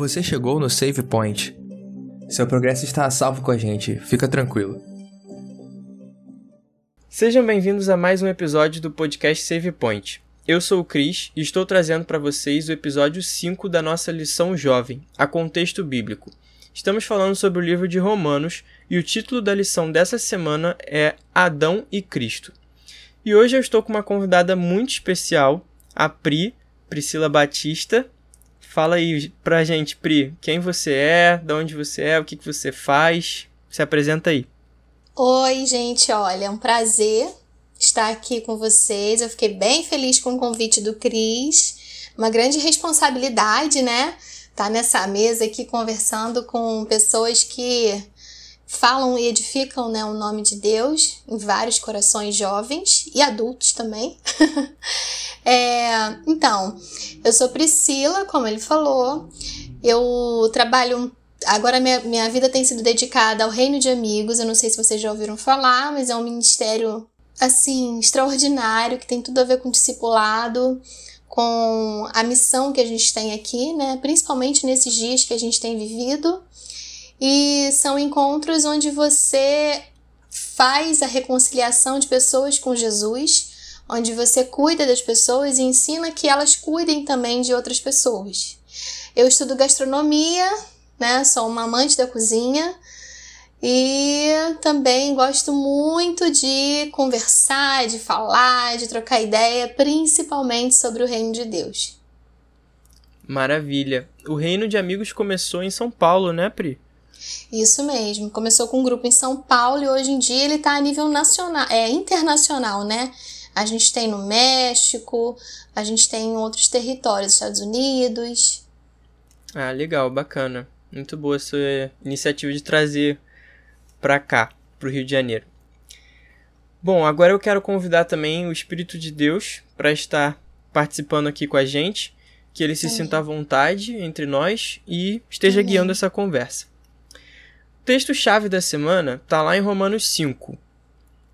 Você chegou no Save Point. Seu progresso está a salvo com a gente, fica tranquilo. Sejam bem-vindos a mais um episódio do podcast Save Point. Eu sou o Cris e estou trazendo para vocês o episódio 5 da nossa lição jovem, a contexto bíblico. Estamos falando sobre o livro de Romanos e o título da lição dessa semana é Adão e Cristo. E hoje eu estou com uma convidada muito especial, a Pri, Priscila Batista. Fala aí pra gente, Pri, quem você é, de onde você é, o que, que você faz. Se apresenta aí. Oi, gente, olha, é um prazer estar aqui com vocês. Eu fiquei bem feliz com o convite do Cris. Uma grande responsabilidade, né? Tá nessa mesa aqui conversando com pessoas que falam e edificam né, o nome de Deus em vários corações jovens e adultos também. é, então, eu sou Priscila, como ele falou, eu trabalho. Agora minha, minha vida tem sido dedicada ao Reino de Amigos. Eu não sei se vocês já ouviram falar, mas é um ministério assim extraordinário que tem tudo a ver com discipulado, com a missão que a gente tem aqui, né? Principalmente nesses dias que a gente tem vivido. E são encontros onde você faz a reconciliação de pessoas com Jesus, onde você cuida das pessoas e ensina que elas cuidem também de outras pessoas. Eu estudo gastronomia, né? Sou uma amante da cozinha e também gosto muito de conversar, de falar, de trocar ideia, principalmente sobre o reino de Deus. Maravilha. O reino de amigos começou em São Paulo, né, Pri? Isso mesmo. Começou com um grupo em São Paulo e hoje em dia ele está a nível nacional, é internacional, né? A gente tem no México, a gente tem em outros territórios, Estados Unidos. Ah, legal, bacana. Muito boa essa iniciativa de trazer para cá, para o Rio de Janeiro. Bom, agora eu quero convidar também o Espírito de Deus para estar participando aqui com a gente, que ele se Amém. sinta à vontade entre nós e esteja Amém. guiando essa conversa texto-chave da semana tá lá em Romanos 5.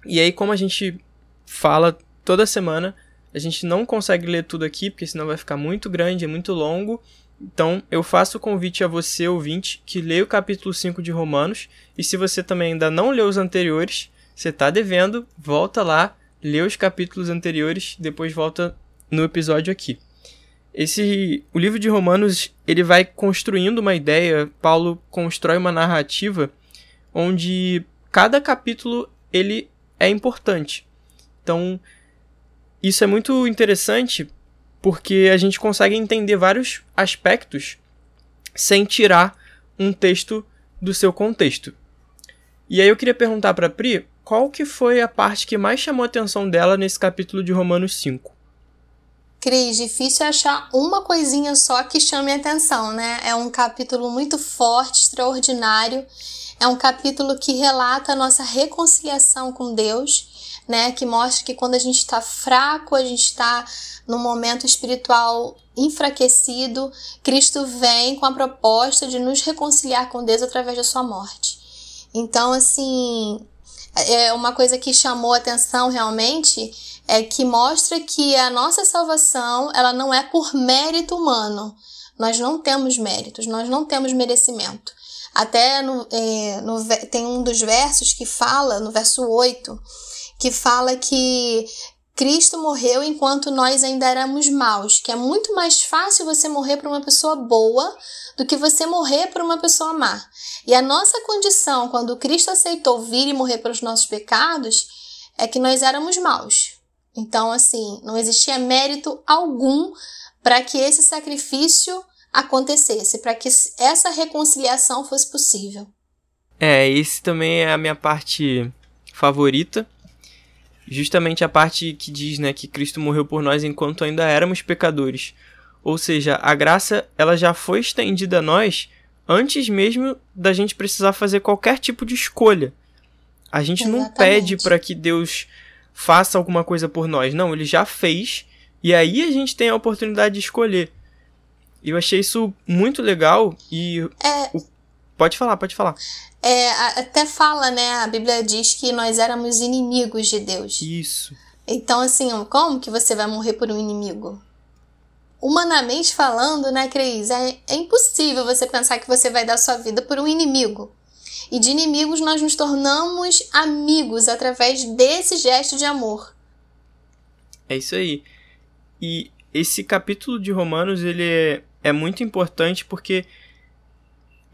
E aí, como a gente fala toda semana, a gente não consegue ler tudo aqui, porque senão vai ficar muito grande, é muito longo. Então, eu faço o convite a você, ouvinte, que leia o capítulo 5 de Romanos. E se você também ainda não leu os anteriores, você está devendo, volta lá, lê os capítulos anteriores, depois volta no episódio aqui. Esse o livro de Romanos, ele vai construindo uma ideia, Paulo constrói uma narrativa onde cada capítulo ele é importante. Então, isso é muito interessante porque a gente consegue entender vários aspectos sem tirar um texto do seu contexto. E aí eu queria perguntar para Pri, qual que foi a parte que mais chamou a atenção dela nesse capítulo de Romanos 5? Cris, difícil achar uma coisinha só que chame atenção, né? É um capítulo muito forte, extraordinário. É um capítulo que relata a nossa reconciliação com Deus, né? Que mostra que quando a gente está fraco, a gente está num momento espiritual enfraquecido, Cristo vem com a proposta de nos reconciliar com Deus através da sua morte. Então, assim, é uma coisa que chamou atenção realmente é que mostra que a nossa salvação ela não é por mérito humano. Nós não temos méritos, nós não temos merecimento. Até no, é, no, tem um dos versos que fala, no verso 8, que fala que Cristo morreu enquanto nós ainda éramos maus, que é muito mais fácil você morrer por uma pessoa boa do que você morrer por uma pessoa má. E a nossa condição, quando Cristo aceitou vir e morrer pelos nossos pecados, é que nós éramos maus. Então, assim, não existia mérito algum para que esse sacrifício acontecesse, para que essa reconciliação fosse possível. É, esse também é a minha parte favorita. Justamente a parte que diz, né, que Cristo morreu por nós enquanto ainda éramos pecadores. Ou seja, a graça ela já foi estendida a nós antes mesmo da gente precisar fazer qualquer tipo de escolha. A gente Exatamente. não pede para que Deus faça alguma coisa por nós. Não, ele já fez e aí a gente tem a oportunidade de escolher. Eu achei isso muito legal e. É... Pode falar, pode falar. É, até fala, né? A Bíblia diz que nós éramos inimigos de Deus. Isso. Então, assim, como que você vai morrer por um inimigo? humanamente falando, né, Cris, é, é impossível você pensar que você vai dar sua vida por um inimigo. E de inimigos nós nos tornamos amigos através desse gesto de amor. É isso aí. E esse capítulo de Romanos ele é, é muito importante porque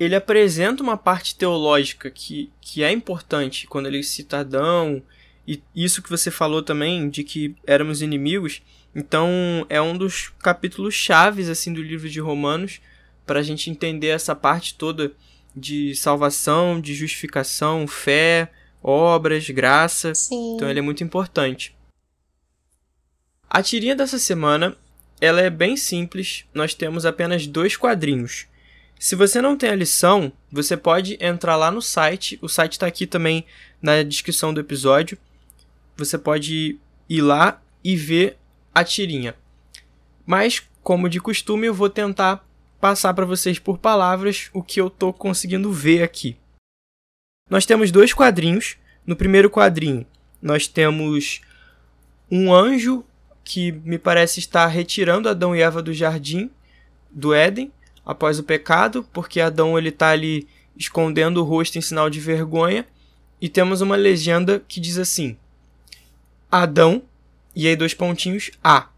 ele apresenta uma parte teológica que, que é importante quando ele cita Adão e isso que você falou também de que éramos inimigos. Então é um dos capítulos chaves assim do livro de Romanos para a gente entender essa parte toda de salvação, de justificação, fé, obras, graça. Sim. Então ele é muito importante. A tirinha dessa semana, ela é bem simples. Nós temos apenas dois quadrinhos. Se você não tem a lição, você pode entrar lá no site. O site está aqui também na descrição do episódio. Você pode ir lá e ver a tirinha. Mas, como de costume, eu vou tentar passar para vocês por palavras o que eu estou conseguindo ver aqui. Nós temos dois quadrinhos. No primeiro quadrinho, nós temos um anjo que me parece estar retirando Adão e Eva do jardim do Éden após o pecado, porque Adão ele está ali escondendo o rosto em sinal de vergonha. E temos uma legenda que diz assim: Adão, e aí dois pontinhos, A.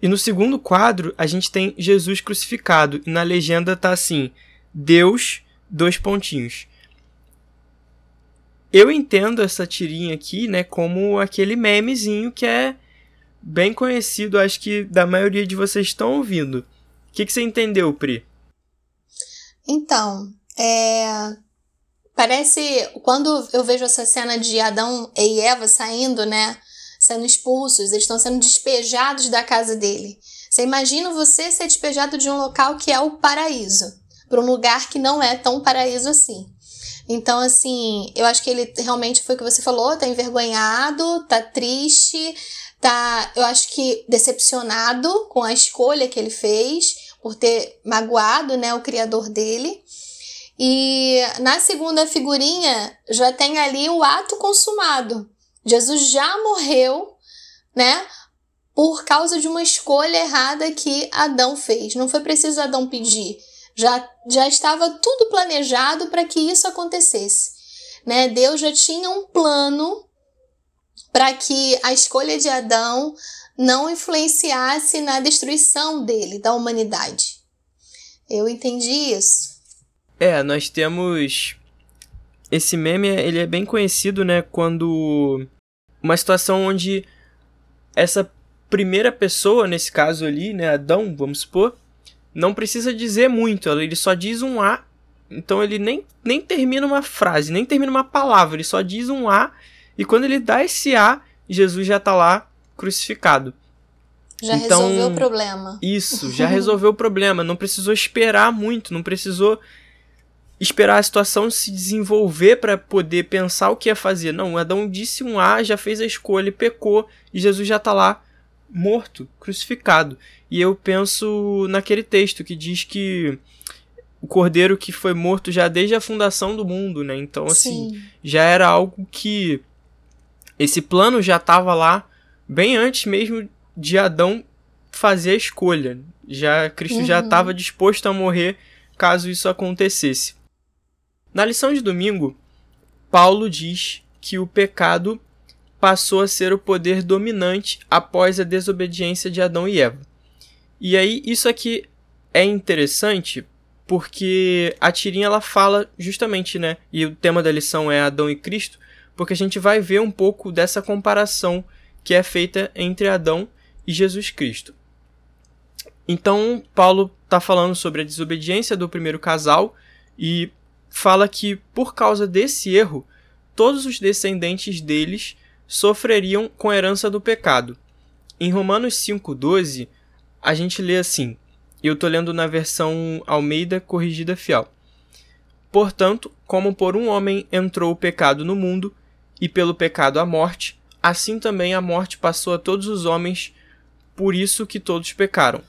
E no segundo quadro, a gente tem Jesus crucificado. E na legenda tá assim: Deus, dois pontinhos. Eu entendo essa tirinha aqui, né, como aquele memezinho que é bem conhecido, acho que da maioria de vocês estão ouvindo. O que, que você entendeu, Pri? Então, é... parece quando eu vejo essa cena de Adão e Eva saindo, né, sendo expulsos, eles estão sendo despejados da casa dele. Você imagina você ser despejado de um local que é o paraíso, para um lugar que não é tão paraíso assim. Então, assim, eu acho que ele realmente foi o que você falou, tá envergonhado, tá triste, tá, eu acho que decepcionado com a escolha que ele fez por ter magoado, né, o criador dele. E na segunda figurinha já tem ali o ato consumado. Jesus já morreu, né? Por causa de uma escolha errada que Adão fez. Não foi preciso Adão pedir. Já, já estava tudo planejado para que isso acontecesse. Né? Deus já tinha um plano para que a escolha de Adão não influenciasse na destruição dele, da humanidade. Eu entendi isso. É, nós temos esse meme, ele é bem conhecido, né, quando uma situação onde essa primeira pessoa, nesse caso ali, né, Adão, vamos supor, não precisa dizer muito, ele só diz um A, então ele nem, nem termina uma frase, nem termina uma palavra, ele só diz um A, e quando ele dá esse A, Jesus já está lá crucificado. Já então, resolveu o problema. Isso, já resolveu o problema, não precisou esperar muito, não precisou esperar a situação se desenvolver para poder pensar o que ia fazer. Não, Adão disse um A, já fez a escolha, pecou e Jesus já está lá morto, crucificado. E eu penso naquele texto que diz que o cordeiro que foi morto já desde a fundação do mundo, né? Então, assim, Sim. já era algo que esse plano já estava lá bem antes mesmo de Adão fazer a escolha. Já Cristo uhum. já estava disposto a morrer caso isso acontecesse. Na lição de domingo, Paulo diz que o pecado passou a ser o poder dominante após a desobediência de Adão e Eva. E aí isso aqui é interessante porque a tirinha ela fala justamente, né? E o tema da lição é Adão e Cristo, porque a gente vai ver um pouco dessa comparação que é feita entre Adão e Jesus Cristo. Então, Paulo está falando sobre a desobediência do primeiro casal e fala que por causa desse erro, todos os descendentes deles sofreriam com a herança do pecado. Em Romanos 5,12, a gente lê assim, eu estou lendo na versão Almeida Corrigida Fiel. Portanto, como por um homem entrou o pecado no mundo, e pelo pecado a morte, assim também a morte passou a todos os homens, por isso que todos pecaram.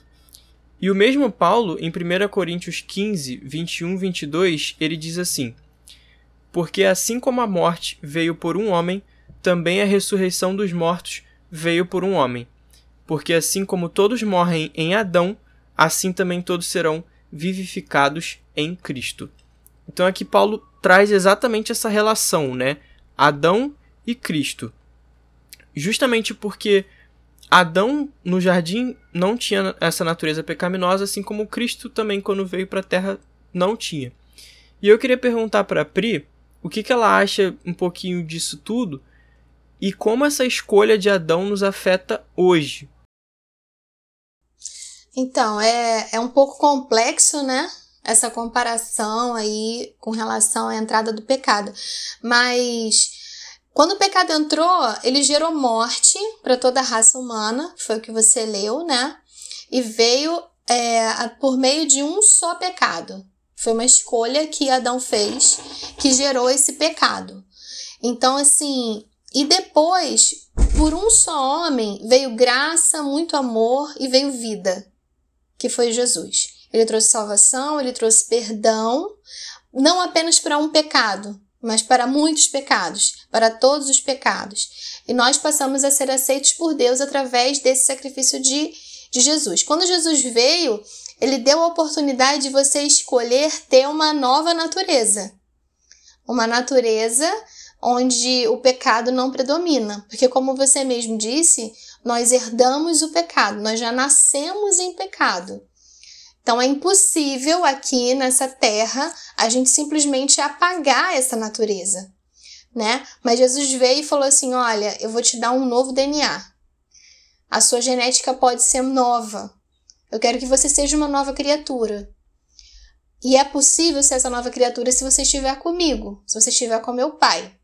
E o mesmo Paulo, em 1 Coríntios 15, 21, 22, ele diz assim: Porque assim como a morte veio por um homem, também a ressurreição dos mortos veio por um homem. porque assim como todos morrem em Adão, assim também todos serão vivificados em Cristo. Então aqui Paulo traz exatamente essa relação, né? Adão e Cristo. Justamente porque Adão no jardim não tinha essa natureza pecaminosa, assim como Cristo também quando veio para a terra não tinha. E eu queria perguntar para Pri o que, que ela acha um pouquinho disso tudo e como essa escolha de Adão nos afeta hoje. Então, é, é um pouco complexo, né? Essa comparação aí com relação à entrada do pecado. Mas quando o pecado entrou, ele gerou morte para toda a raça humana, foi o que você leu, né? E veio é, por meio de um só pecado. Foi uma escolha que Adão fez que gerou esse pecado. Então, assim, e depois, por um só homem, veio graça, muito amor e veio vida que foi Jesus. Ele trouxe salvação, ele trouxe perdão, não apenas para um pecado, mas para muitos pecados, para todos os pecados. E nós passamos a ser aceitos por Deus através desse sacrifício de, de Jesus. Quando Jesus veio, ele deu a oportunidade de você escolher ter uma nova natureza. Uma natureza onde o pecado não predomina. Porque, como você mesmo disse, nós herdamos o pecado, nós já nascemos em pecado. Então é impossível aqui nessa terra a gente simplesmente apagar essa natureza, né? Mas Jesus veio e falou assim: "Olha, eu vou te dar um novo DNA. A sua genética pode ser nova. Eu quero que você seja uma nova criatura. E é possível ser essa nova criatura se você estiver comigo, se você estiver com meu pai.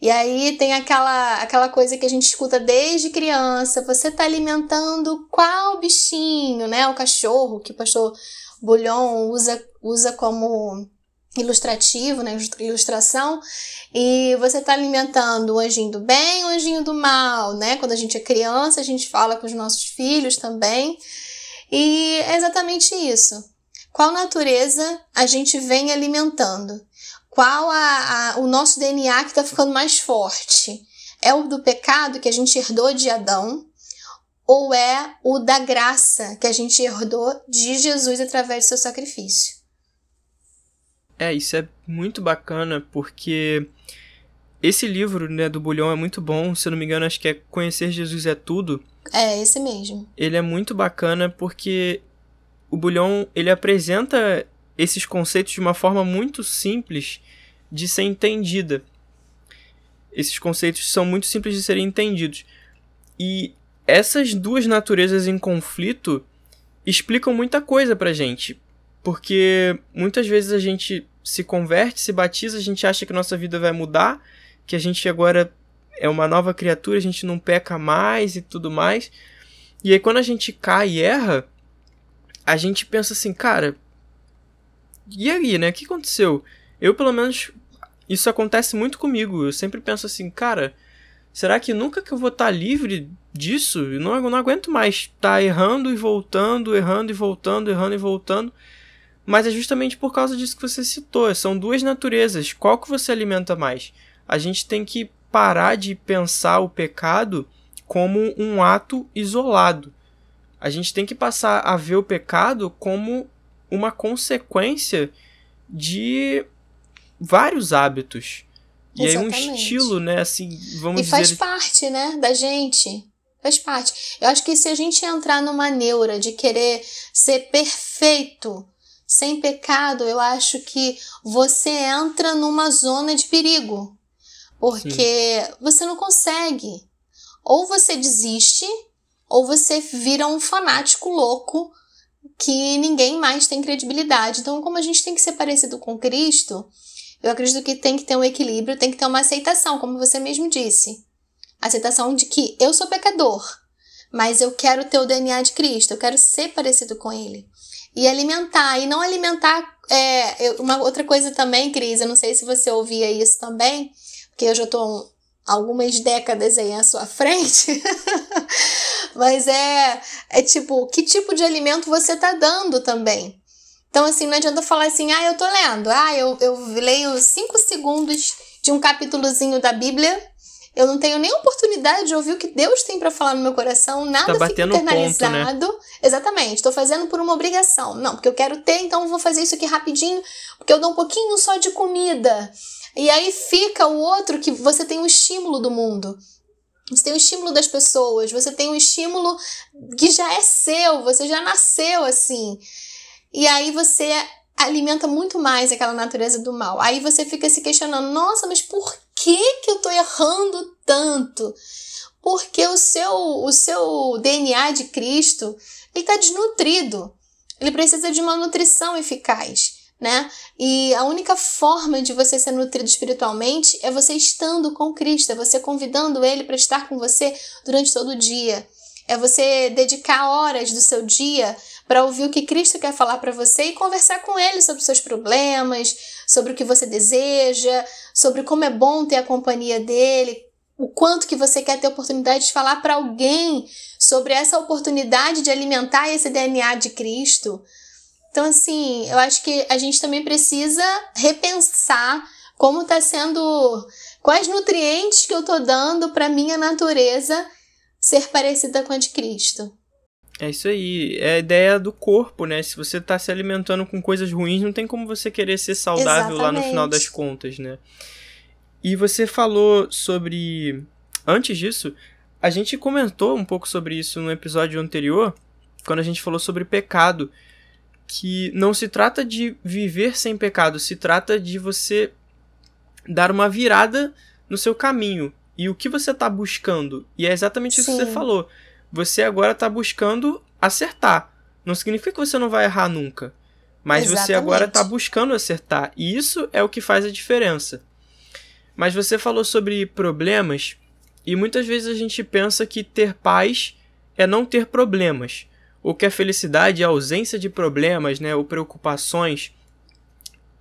E aí tem aquela, aquela coisa que a gente escuta desde criança, você está alimentando qual bichinho, né? O cachorro, que o pastor Bulhon usa, usa como ilustrativo, né? Ilustração. E você está alimentando o anjinho do bem, o anjinho do mal, né? Quando a gente é criança, a gente fala com os nossos filhos também. E é exatamente isso. Qual natureza a gente vem alimentando? Qual a, a, o nosso DNA que está ficando mais forte? É o do pecado que a gente herdou de Adão? Ou é o da graça que a gente herdou de Jesus através do seu sacrifício? É, isso é muito bacana porque esse livro né, do Bulhão é muito bom. Se eu não me engano, acho que é Conhecer Jesus é Tudo. É, esse mesmo. Ele é muito bacana porque o Bulhão ele apresenta esses conceitos de uma forma muito simples de ser entendida. Esses conceitos são muito simples de serem entendidos. E essas duas naturezas em conflito explicam muita coisa pra gente. Porque muitas vezes a gente se converte, se batiza, a gente acha que nossa vida vai mudar, que a gente agora é uma nova criatura, a gente não peca mais e tudo mais. E aí quando a gente cai e erra, a gente pensa assim, cara, e aí, né? O que aconteceu? Eu, pelo menos, isso acontece muito comigo. Eu sempre penso assim, cara, será que nunca que eu vou estar tá livre disso? Eu não, eu não aguento mais estar tá errando e voltando, errando e voltando, errando e voltando. Mas é justamente por causa disso que você citou. São duas naturezas. Qual que você alimenta mais? A gente tem que parar de pensar o pecado como um ato isolado. A gente tem que passar a ver o pecado como uma consequência de vários hábitos. E Exatamente. aí um estilo, né, assim, vamos e dizer... E faz parte, né, da gente. Faz parte. Eu acho que se a gente entrar numa neura de querer ser perfeito, sem pecado, eu acho que você entra numa zona de perigo. Porque Sim. você não consegue. Ou você desiste, ou você vira um fanático louco que ninguém mais tem credibilidade. Então, como a gente tem que ser parecido com Cristo, eu acredito que tem que ter um equilíbrio, tem que ter uma aceitação, como você mesmo disse. Aceitação de que eu sou pecador, mas eu quero ter o DNA de Cristo, eu quero ser parecido com Ele. E alimentar, e não alimentar. É, uma outra coisa também, Cris, eu não sei se você ouvia isso também, porque eu já estou algumas décadas aí à sua frente. Mas é, é tipo, que tipo de alimento você está dando também? Então, assim, não adianta falar assim, ah, eu tô lendo, ah, eu, eu leio cinco segundos de um capítulozinho da Bíblia, eu não tenho nem oportunidade de ouvir o que Deus tem para falar no meu coração, nada tá fica internalizado. Ponto, né? Exatamente, estou fazendo por uma obrigação. Não, porque eu quero ter, então eu vou fazer isso aqui rapidinho, porque eu dou um pouquinho só de comida. E aí fica o outro que você tem o estímulo do mundo. Você tem o estímulo das pessoas, você tem o estímulo que já é seu, você já nasceu assim. E aí você alimenta muito mais aquela natureza do mal. Aí você fica se questionando: nossa, mas por que, que eu estou errando tanto? Porque o seu, o seu DNA de Cristo está desnutrido. Ele precisa de uma nutrição eficaz. Né? E a única forma de você ser nutrido espiritualmente é você estando com Cristo, é você convidando Ele para estar com você durante todo o dia. É você dedicar horas do seu dia para ouvir o que Cristo quer falar para você e conversar com Ele sobre seus problemas, sobre o que você deseja, sobre como é bom ter a companhia dele, o quanto que você quer ter oportunidade de falar para alguém sobre essa oportunidade de alimentar esse DNA de Cristo. Então, assim, eu acho que a gente também precisa repensar como está sendo, quais nutrientes que eu estou dando para minha natureza ser parecida com a de Cristo. É isso aí, é a ideia do corpo, né? Se você tá se alimentando com coisas ruins, não tem como você querer ser saudável Exatamente. lá no final das contas, né? E você falou sobre. Antes disso, a gente comentou um pouco sobre isso no episódio anterior, quando a gente falou sobre pecado. Que não se trata de viver sem pecado, se trata de você dar uma virada no seu caminho. E o que você está buscando? E é exatamente isso que você falou você agora está buscando acertar. Não significa que você não vai errar nunca. Mas Exatamente. você agora está buscando acertar. E isso é o que faz a diferença. Mas você falou sobre problemas. E muitas vezes a gente pensa que ter paz é não ter problemas. Ou que a felicidade é a ausência de problemas, né? Ou preocupações.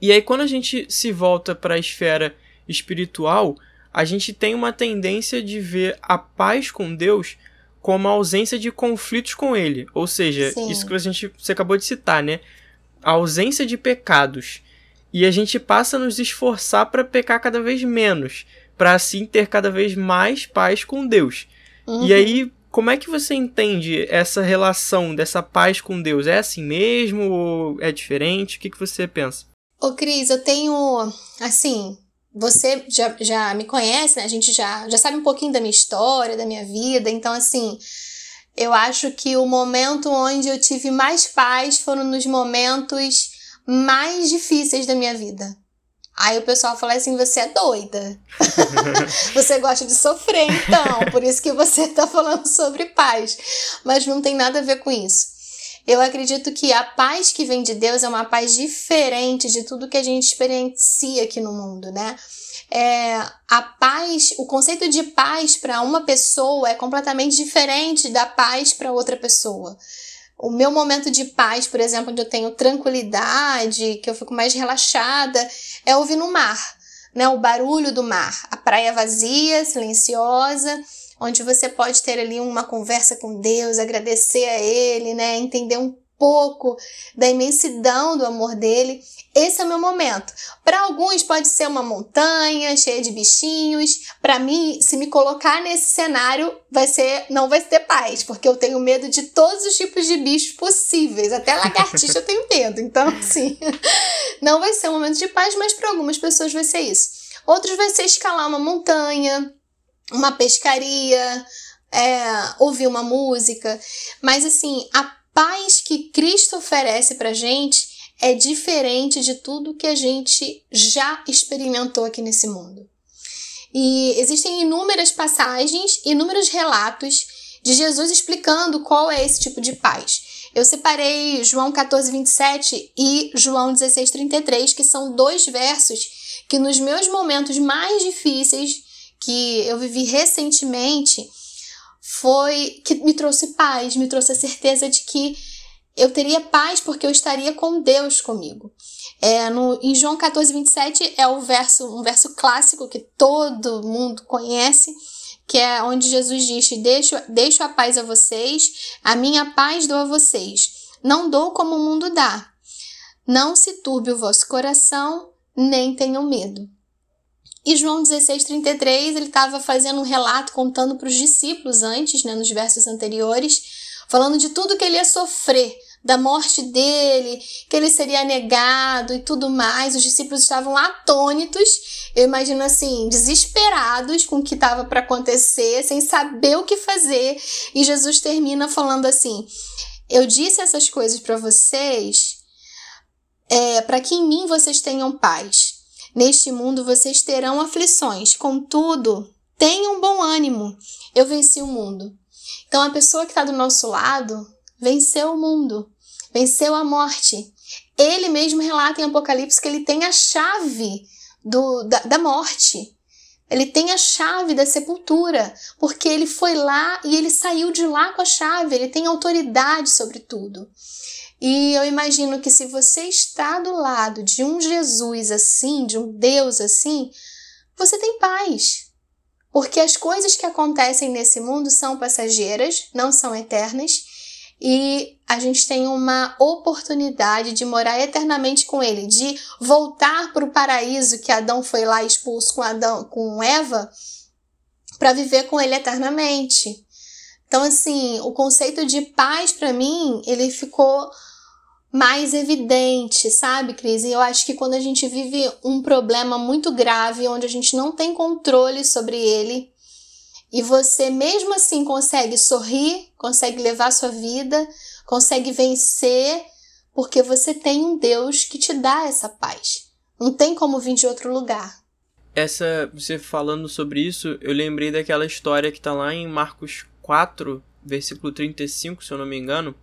E aí, quando a gente se volta para a esfera espiritual, a gente tem uma tendência de ver a paz com Deus como a ausência de conflitos com ele. Ou seja, Sim. isso que a gente, você acabou de citar, né? A ausência de pecados. E a gente passa a nos esforçar para pecar cada vez menos, para assim ter cada vez mais paz com Deus. Uhum. E aí, como é que você entende essa relação dessa paz com Deus? É assim mesmo ou é diferente? O que, que você pensa? Ô, Cris, eu tenho, assim, você já, já me conhece, né? A gente já, já sabe um pouquinho da minha história, da minha vida. Então, assim, eu acho que o momento onde eu tive mais paz foram nos momentos mais difíceis da minha vida. Aí o pessoal fala assim: você é doida. você gosta de sofrer, então. Por isso que você tá falando sobre paz. Mas não tem nada a ver com isso. Eu acredito que a paz que vem de Deus é uma paz diferente de tudo que a gente experiencia aqui no mundo, né? É, a paz, o conceito de paz para uma pessoa é completamente diferente da paz para outra pessoa. O meu momento de paz, por exemplo, onde eu tenho tranquilidade, que eu fico mais relaxada, é ouvir no mar, né? O barulho do mar, a praia vazia, silenciosa onde você pode ter ali uma conversa com Deus, agradecer a Ele, né? Entender um pouco da imensidão do amor dele. Esse é o meu momento. Para alguns pode ser uma montanha cheia de bichinhos. Para mim, se me colocar nesse cenário, vai ser não vai ter paz, porque eu tenho medo de todos os tipos de bichos possíveis. Até lagartixa eu tenho medo. Então, assim, não vai ser um momento de paz, mas para algumas pessoas vai ser isso. Outros vai ser escalar uma montanha, uma pescaria, é, ouvir uma música. Mas assim, a paz que Cristo oferece pra gente é diferente de tudo que a gente já experimentou aqui nesse mundo. E existem inúmeras passagens, inúmeros relatos de Jesus explicando qual é esse tipo de paz. Eu separei João 14, 27 e João 16, 33, que são dois versos que nos meus momentos mais difíceis que eu vivi recentemente foi que me trouxe paz, me trouxe a certeza de que eu teria paz porque eu estaria com Deus comigo. É, no, em João 14, 27 é o verso, um verso clássico que todo mundo conhece, que é onde Jesus diz: deixo, deixo a paz a vocês, a minha paz dou a vocês. Não dou como o mundo dá. Não se turbe o vosso coração, nem tenham medo. E João 16:33, ele estava fazendo um relato contando para os discípulos antes, né, nos versos anteriores, falando de tudo que ele ia sofrer, da morte dele, que ele seria negado e tudo mais. Os discípulos estavam atônitos, eu imagino assim, desesperados com o que estava para acontecer, sem saber o que fazer. E Jesus termina falando assim: Eu disse essas coisas para vocês, é, para que em mim vocês tenham paz. Neste mundo vocês terão aflições, contudo, tenham bom ânimo. Eu venci o mundo. Então a pessoa que está do nosso lado venceu o mundo, venceu a morte. Ele mesmo relata em Apocalipse que ele tem a chave do, da, da morte. Ele tem a chave da sepultura, porque ele foi lá e ele saiu de lá com a chave, ele tem autoridade sobre tudo. E eu imagino que se você está do lado de um Jesus assim, de um Deus assim, você tem paz. Porque as coisas que acontecem nesse mundo são passageiras, não são eternas, e a gente tem uma oportunidade de morar eternamente com ele, de voltar para o paraíso que Adão foi lá expulso com Adão, com Eva, para viver com ele eternamente. Então assim, o conceito de paz para mim, ele ficou mais evidente, sabe, Cris? E eu acho que quando a gente vive um problema muito grave, onde a gente não tem controle sobre ele, e você mesmo assim consegue sorrir, consegue levar sua vida, consegue vencer, porque você tem um Deus que te dá essa paz. Não tem como vir de outro lugar. Essa, você falando sobre isso, eu lembrei daquela história que tá lá em Marcos 4, versículo 35, se eu não me engano,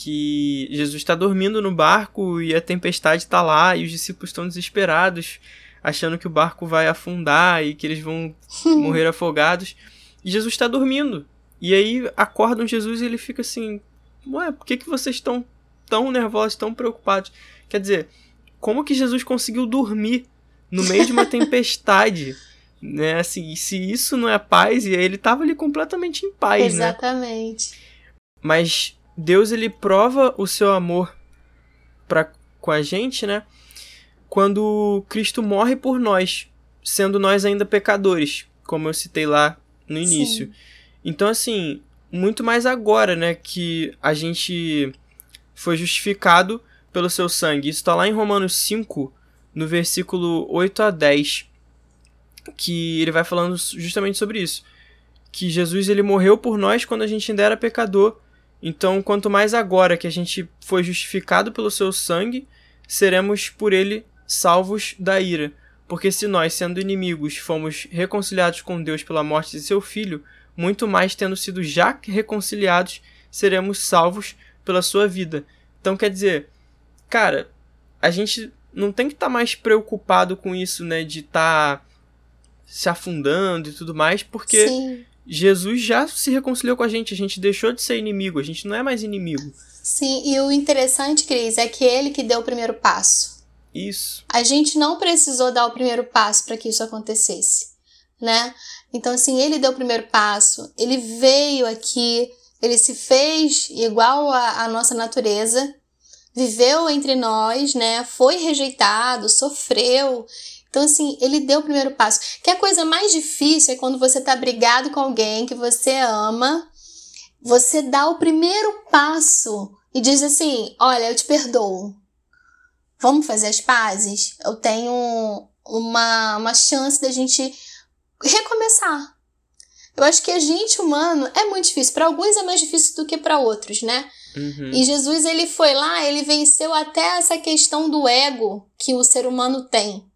que Jesus está dormindo no barco e a tempestade está lá e os discípulos estão desesperados, achando que o barco vai afundar e que eles vão morrer afogados. E Jesus está dormindo. E aí acordam Jesus e ele fica assim: Ué, por que, que vocês estão tão nervosos, tão preocupados? Quer dizer, como que Jesus conseguiu dormir no meio de uma tempestade? né? Assim, se isso não é paz, e ele estava ali completamente em paz, Exatamente. né? Exatamente. Mas Deus ele prova o seu amor para com a gente, né? Quando Cristo morre por nós, sendo nós ainda pecadores, como eu citei lá no início. Sim. Então assim, muito mais agora, né, que a gente foi justificado pelo seu sangue. Isso está lá em Romanos 5, no versículo 8 a 10, que ele vai falando justamente sobre isso, que Jesus ele morreu por nós quando a gente ainda era pecador então, quanto mais agora que a gente foi justificado pelo seu sangue, seremos por ele salvos da ira. Porque se nós, sendo inimigos, fomos reconciliados com Deus pela morte de seu filho, muito mais tendo sido já reconciliados, seremos salvos pela sua vida. Então, quer dizer, cara, a gente não tem que estar tá mais preocupado com isso, né, de estar tá se afundando e tudo mais, porque Sim. Jesus já se reconciliou com a gente, a gente deixou de ser inimigo, a gente não é mais inimigo. Sim, e o interessante, Cris, é que ele que deu o primeiro passo. Isso. A gente não precisou dar o primeiro passo para que isso acontecesse, né? Então, assim, ele deu o primeiro passo, ele veio aqui, ele se fez igual à nossa natureza, viveu entre nós, né? Foi rejeitado, sofreu então, assim, ele deu o primeiro passo. Que a coisa mais difícil é quando você tá brigado com alguém que você ama, você dá o primeiro passo e diz assim: Olha, eu te perdoo. Vamos fazer as pazes? Eu tenho uma, uma chance da gente recomeçar. Eu acho que a gente humano é muito difícil. Para alguns é mais difícil do que para outros, né? Uhum. E Jesus ele foi lá, ele venceu até essa questão do ego que o ser humano tem.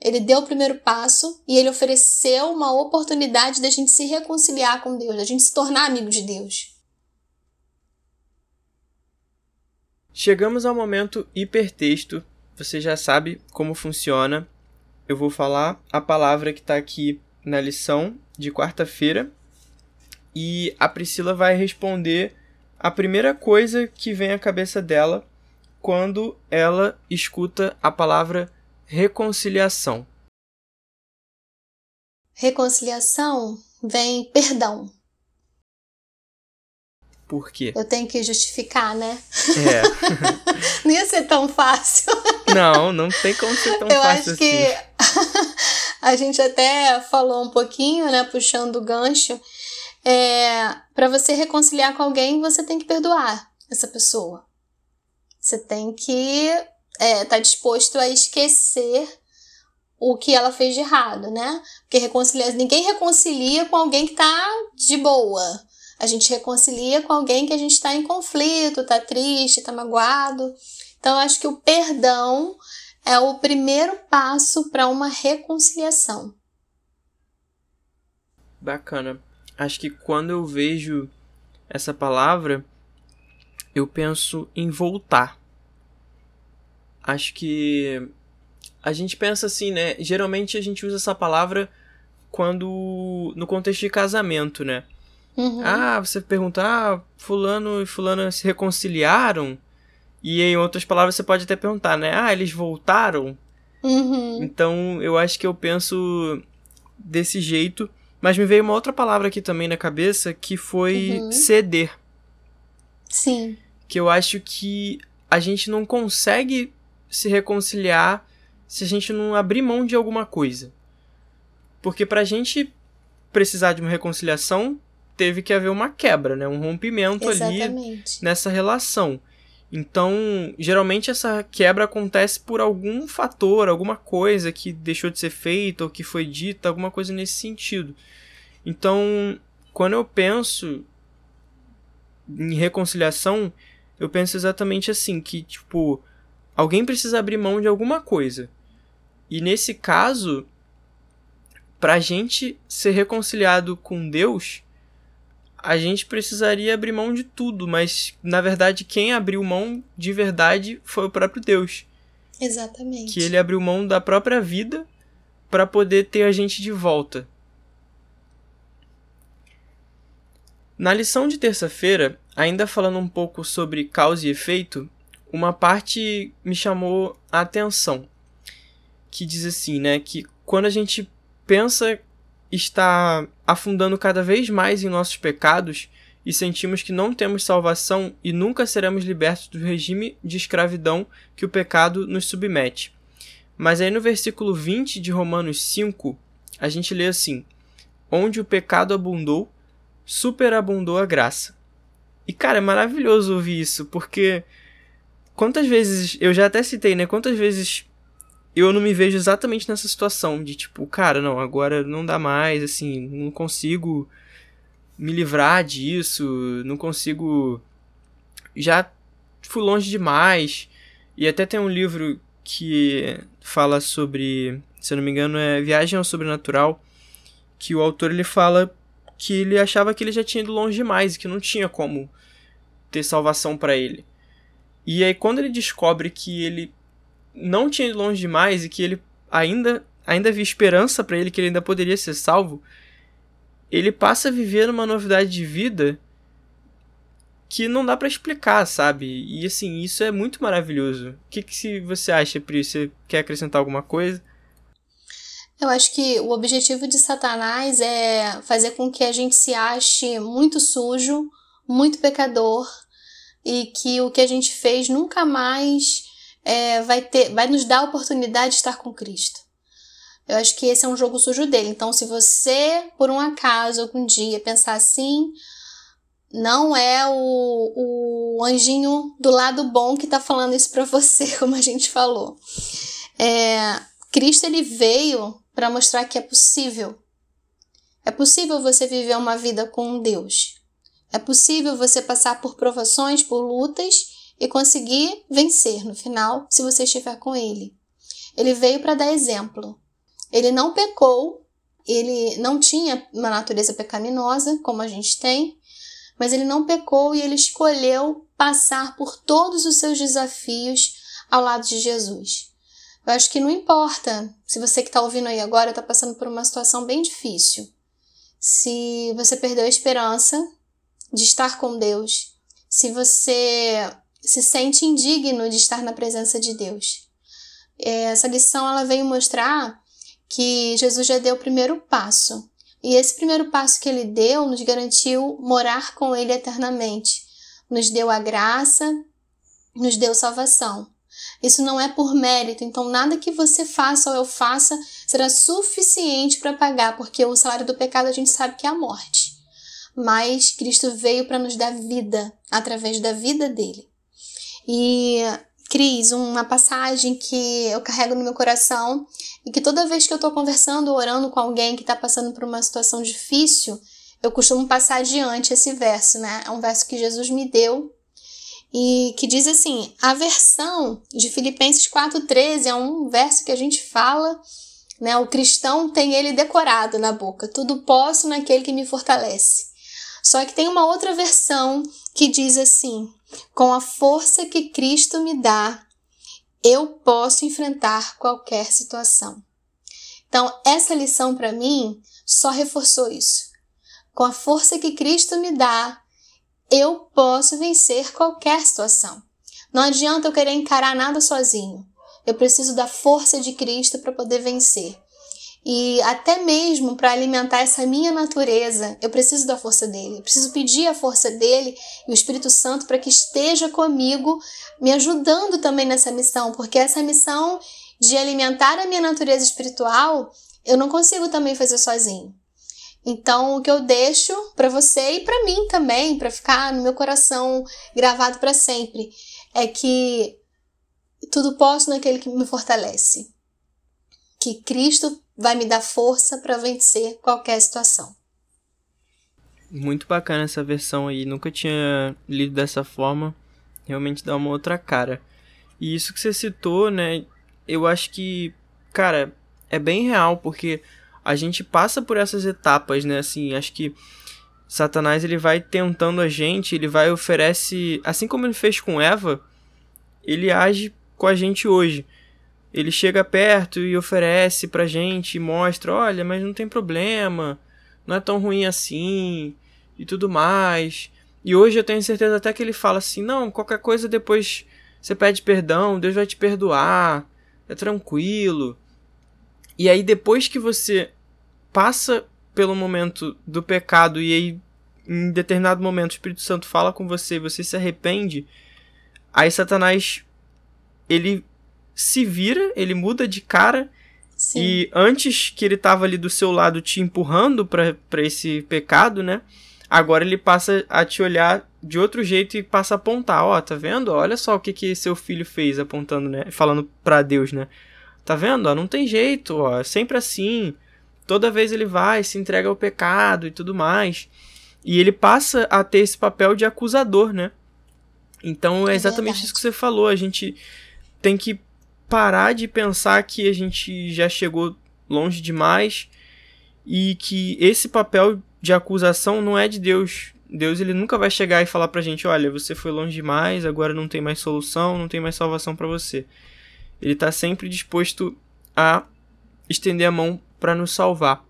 Ele deu o primeiro passo e ele ofereceu uma oportunidade da gente se reconciliar com Deus, da gente se tornar amigo de Deus. Chegamos ao momento hipertexto. Você já sabe como funciona. Eu vou falar a palavra que está aqui na lição de quarta-feira e a Priscila vai responder a primeira coisa que vem à cabeça dela quando ela escuta a palavra Reconciliação. Reconciliação vem perdão. Por quê? Eu tenho que justificar, né? É. não ia ser tão fácil. Não, não tem como ser tão Eu fácil acho que assim. a gente até falou um pouquinho, né, puxando o gancho. É, para você reconciliar com alguém, você tem que perdoar essa pessoa. Você tem que é, tá disposto a esquecer o que ela fez de errado, né? Porque reconciliar, ninguém reconcilia com alguém que tá de boa. A gente reconcilia com alguém que a gente está em conflito, tá triste, tá magoado. Então, acho que o perdão é o primeiro passo para uma reconciliação. Bacana. Acho que quando eu vejo essa palavra, eu penso em voltar. Acho que a gente pensa assim, né? Geralmente a gente usa essa palavra quando no contexto de casamento, né? Uhum. Ah, você pergunta, ah, fulano e fulana se reconciliaram? E em outras palavras você pode até perguntar, né? Ah, eles voltaram? Uhum. Então eu acho que eu penso desse jeito. Mas me veio uma outra palavra aqui também na cabeça que foi Uhum. ceder. Sim. Que eu acho que a gente não consegue se reconciliar se a gente não abrir mão de alguma coisa. Porque pra gente precisar de uma reconciliação, teve que haver uma quebra, né? Um rompimento ali Exatamente. nessa relação. Então, geralmente essa quebra acontece por algum fator, alguma coisa que deixou de ser feita ou que foi dita, alguma coisa nesse sentido. Então, quando eu penso em reconciliação, eu penso exatamente assim, que tipo, alguém precisa abrir mão de alguma coisa. E nesse caso, pra gente ser reconciliado com Deus, a gente precisaria abrir mão de tudo, mas na verdade quem abriu mão de verdade foi o próprio Deus, Exatamente. que ele abriu mão da própria vida para poder ter a gente de volta. Na lição de terça-feira, ainda falando um pouco sobre causa e efeito, uma parte me chamou a atenção, que diz assim, né, que quando a gente pensa estar afundando cada vez mais em nossos pecados e sentimos que não temos salvação e nunca seremos libertos do regime de escravidão que o pecado nos submete. Mas aí no versículo 20 de Romanos 5, a gente lê assim: Onde o pecado abundou, superabundou a graça. E cara, é maravilhoso ouvir isso, porque quantas vezes, eu já até citei, né? Quantas vezes eu não me vejo exatamente nessa situação de tipo, cara, não, agora não dá mais, assim, não consigo me livrar disso, não consigo. Já fui longe demais. E até tem um livro que fala sobre, se eu não me engano, é Viagem ao Sobrenatural, que o autor ele fala que ele achava que ele já tinha ido longe demais e que não tinha como ter salvação para ele. E aí quando ele descobre que ele não tinha ido longe demais e que ele ainda ainda havia esperança para ele que ele ainda poderia ser salvo, ele passa a viver uma novidade de vida que não dá para explicar, sabe? E assim, isso é muito maravilhoso. O que, que você acha, Pri? Você quer acrescentar alguma coisa? Eu acho que o objetivo de Satanás é fazer com que a gente se ache muito sujo, muito pecador e que o que a gente fez nunca mais é, vai ter, vai nos dar a oportunidade de estar com Cristo. Eu acho que esse é um jogo sujo dele. Então, se você, por um acaso, algum dia pensar assim, não é o, o anjinho do lado bom que tá falando isso para você, como a gente falou. É, Cristo ele veio para mostrar que é possível. É possível você viver uma vida com Deus. É possível você passar por provações, por lutas e conseguir vencer no final, se você estiver com Ele. Ele veio para dar exemplo. Ele não pecou, ele não tinha uma natureza pecaminosa, como a gente tem, mas ele não pecou e ele escolheu passar por todos os seus desafios ao lado de Jesus. Eu acho que não importa se você que está ouvindo aí agora está passando por uma situação bem difícil. Se você perdeu a esperança de estar com Deus, se você se sente indigno de estar na presença de Deus. Essa lição ela veio mostrar que Jesus já deu o primeiro passo. E esse primeiro passo que ele deu nos garantiu morar com ele eternamente. Nos deu a graça, nos deu salvação. Isso não é por mérito, então nada que você faça ou eu faça será suficiente para pagar, porque o salário do pecado a gente sabe que é a morte. Mas Cristo veio para nos dar vida através da vida dele. E Cris, uma passagem que eu carrego no meu coração e que toda vez que eu estou conversando ou orando com alguém que está passando por uma situação difícil, eu costumo passar adiante esse verso, né? É um verso que Jesus me deu e que diz assim: a versão de Filipenses 4,13 é um verso que a gente fala, né? O cristão tem ele decorado na boca: tudo posso naquele que me fortalece. Só que tem uma outra versão que diz assim: com a força que Cristo me dá, eu posso enfrentar qualquer situação. Então, essa lição para mim só reforçou isso. Com a força que Cristo me dá, eu posso vencer qualquer situação. Não adianta eu querer encarar nada sozinho. Eu preciso da força de Cristo para poder vencer. E até mesmo para alimentar essa minha natureza, eu preciso da força dele. Eu preciso pedir a força dele e o Espírito Santo para que esteja comigo, me ajudando também nessa missão, porque essa missão de alimentar a minha natureza espiritual, eu não consigo também fazer sozinho. Então, o que eu deixo para você e para mim também, para ficar no meu coração gravado para sempre, é que tudo posso naquele que me fortalece. Que Cristo vai me dar força para vencer qualquer situação. Muito bacana essa versão aí, nunca tinha lido dessa forma. Realmente dá uma outra cara. E isso que você citou, né? Eu acho que, cara, é bem real, porque a gente passa por essas etapas, né? Assim, acho que Satanás ele vai tentando a gente, ele vai oferece, assim como ele fez com Eva, ele age com a gente hoje. Ele chega perto e oferece pra gente, mostra, olha, mas não tem problema, não é tão ruim assim e tudo mais. E hoje eu tenho certeza até que ele fala assim: "Não, qualquer coisa depois você pede perdão, Deus vai te perdoar, é tranquilo". E aí depois que você passa pelo momento do pecado e aí em determinado momento o Espírito Santo fala com você, você se arrepende, aí Satanás ele se vira, ele muda de cara Sim. e antes que ele tava ali do seu lado te empurrando para esse pecado, né? Agora ele passa a te olhar de outro jeito e passa a apontar, ó, oh, tá vendo? Olha só o que que seu filho fez apontando, né? Falando para Deus, né? Tá vendo? Ó, não tem jeito, ó, é sempre assim toda vez ele vai, se entrega ao pecado e tudo mais. E ele passa a ter esse papel de acusador, né? Então é, exatamente é isso que você falou. A gente tem que parar de pensar que a gente já chegou longe demais e que esse papel de acusação não é de Deus. Deus ele nunca vai chegar e falar pra gente, olha, você foi longe demais, agora não tem mais solução, não tem mais salvação para você. Ele tá sempre disposto a estender a mão para nos salvar.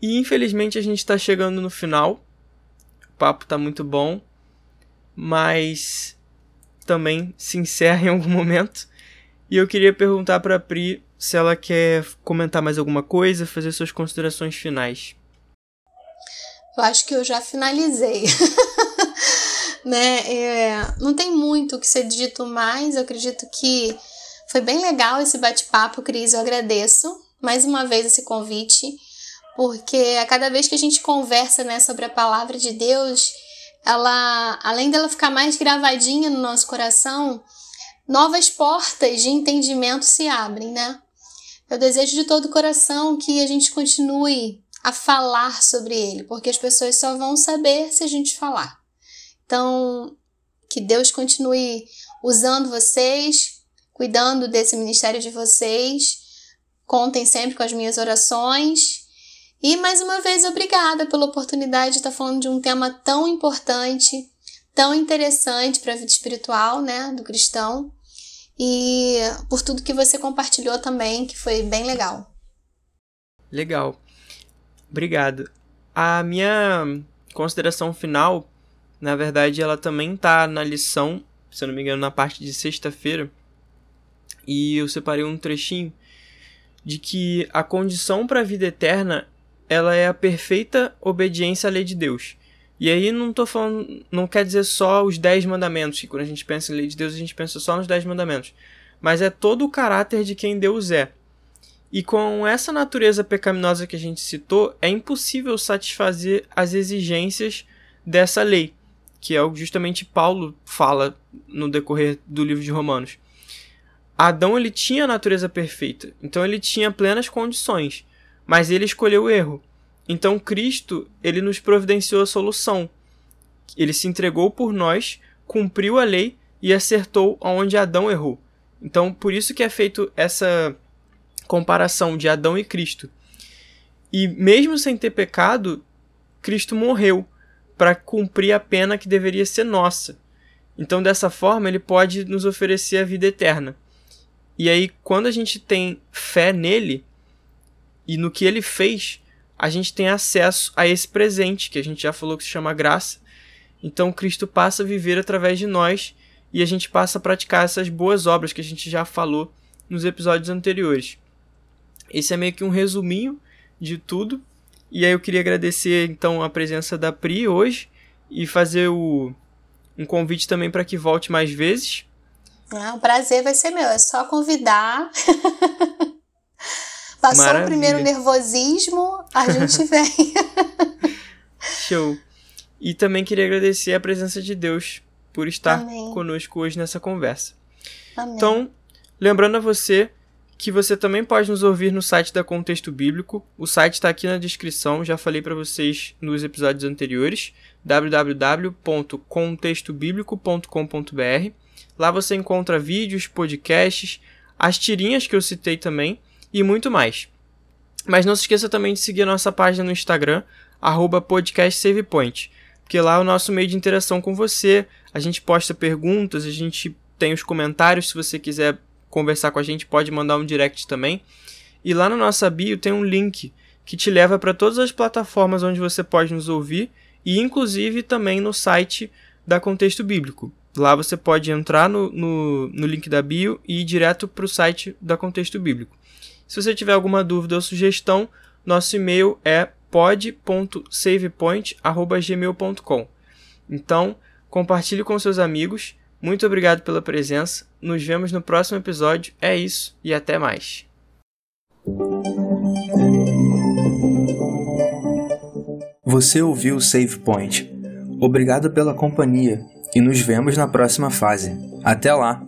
E infelizmente a gente está chegando no final. O papo está muito bom, mas também se encerra em algum momento. E eu queria perguntar para a Pri se ela quer comentar mais alguma coisa, fazer suas considerações finais. Eu acho que eu já finalizei. né? É, não tem muito o que ser dito mais. Eu acredito que foi bem legal esse bate-papo, Cris. Eu agradeço mais uma vez esse convite, porque a cada vez que a gente conversa né, sobre a palavra de Deus, ela, além dela ficar mais gravadinha no nosso coração, novas portas de entendimento se abrem, né? Eu desejo de todo o coração que a gente continue a falar sobre ele, porque as pessoas só vão saber se a gente falar. Então, que Deus continue usando vocês, cuidando desse ministério de vocês. Contem sempre com as minhas orações. E mais uma vez, obrigada pela oportunidade de estar falando de um tema tão importante, tão interessante para a vida espiritual, né, do cristão. E por tudo que você compartilhou também, que foi bem legal. Legal. Obrigado. A minha consideração final, na verdade, ela também está na lição, se eu não me engano, na parte de sexta-feira, e eu separei um trechinho de que a condição para a vida eterna ela é a perfeita obediência à lei de Deus. E aí não tô falando, não quer dizer só os dez mandamentos, que quando a gente pensa em lei de Deus, a gente pensa só nos dez mandamentos. Mas é todo o caráter de quem Deus é. E com essa natureza pecaminosa que a gente citou, é impossível satisfazer as exigências dessa lei, que é o justamente Paulo fala no decorrer do livro de Romanos. Adão ele tinha a natureza perfeita, então ele tinha plenas condições, mas ele escolheu o erro. Então Cristo ele nos providenciou a solução. Ele se entregou por nós, cumpriu a lei e acertou onde Adão errou. Então por isso que é feito essa comparação de Adão e Cristo. E mesmo sem ter pecado, Cristo morreu para cumprir a pena que deveria ser nossa. Então dessa forma ele pode nos oferecer a vida eterna. E aí, quando a gente tem fé nele e no que ele fez, a gente tem acesso a esse presente que a gente já falou que se chama graça. Então, Cristo passa a viver através de nós e a gente passa a praticar essas boas obras que a gente já falou nos episódios anteriores. Esse é meio que um resuminho de tudo. E aí eu queria agradecer então a presença da Pri hoje e fazer o, um convite também para que volte mais vezes. Ah, o prazer vai ser meu, é só convidar. Passou Maravilha. o primeiro nervosismo, a gente vem. Show. E também queria agradecer a presença de Deus por estar Amém. conosco hoje nessa conversa. Amém. Então, lembrando a você que você também pode nos ouvir no site da Contexto Bíblico. O site está aqui na descrição, já falei para vocês nos episódios anteriores, www.contextobiblico.com.br. Lá você encontra vídeos, podcasts, as tirinhas que eu citei também e muito mais. Mas não se esqueça também de seguir a nossa página no Instagram, podcastsavepoint, porque lá é o nosso meio de interação com você. A gente posta perguntas, a gente tem os comentários, se você quiser conversar com a gente, pode mandar um direct também. E lá na nossa bio tem um link que te leva para todas as plataformas onde você pode nos ouvir e inclusive também no site da Contexto Bíblico. Lá você pode entrar no, no, no link da bio e ir direto para o site da Contexto Bíblico. Se você tiver alguma dúvida ou sugestão, nosso e-mail é pod.savepoint.gmail.com. Então, compartilhe com seus amigos. Muito obrigado pela presença. Nos vemos no próximo episódio. É isso e até mais. Você ouviu o Save Point. Obrigado pela companhia e nos vemos na próxima fase. Até lá!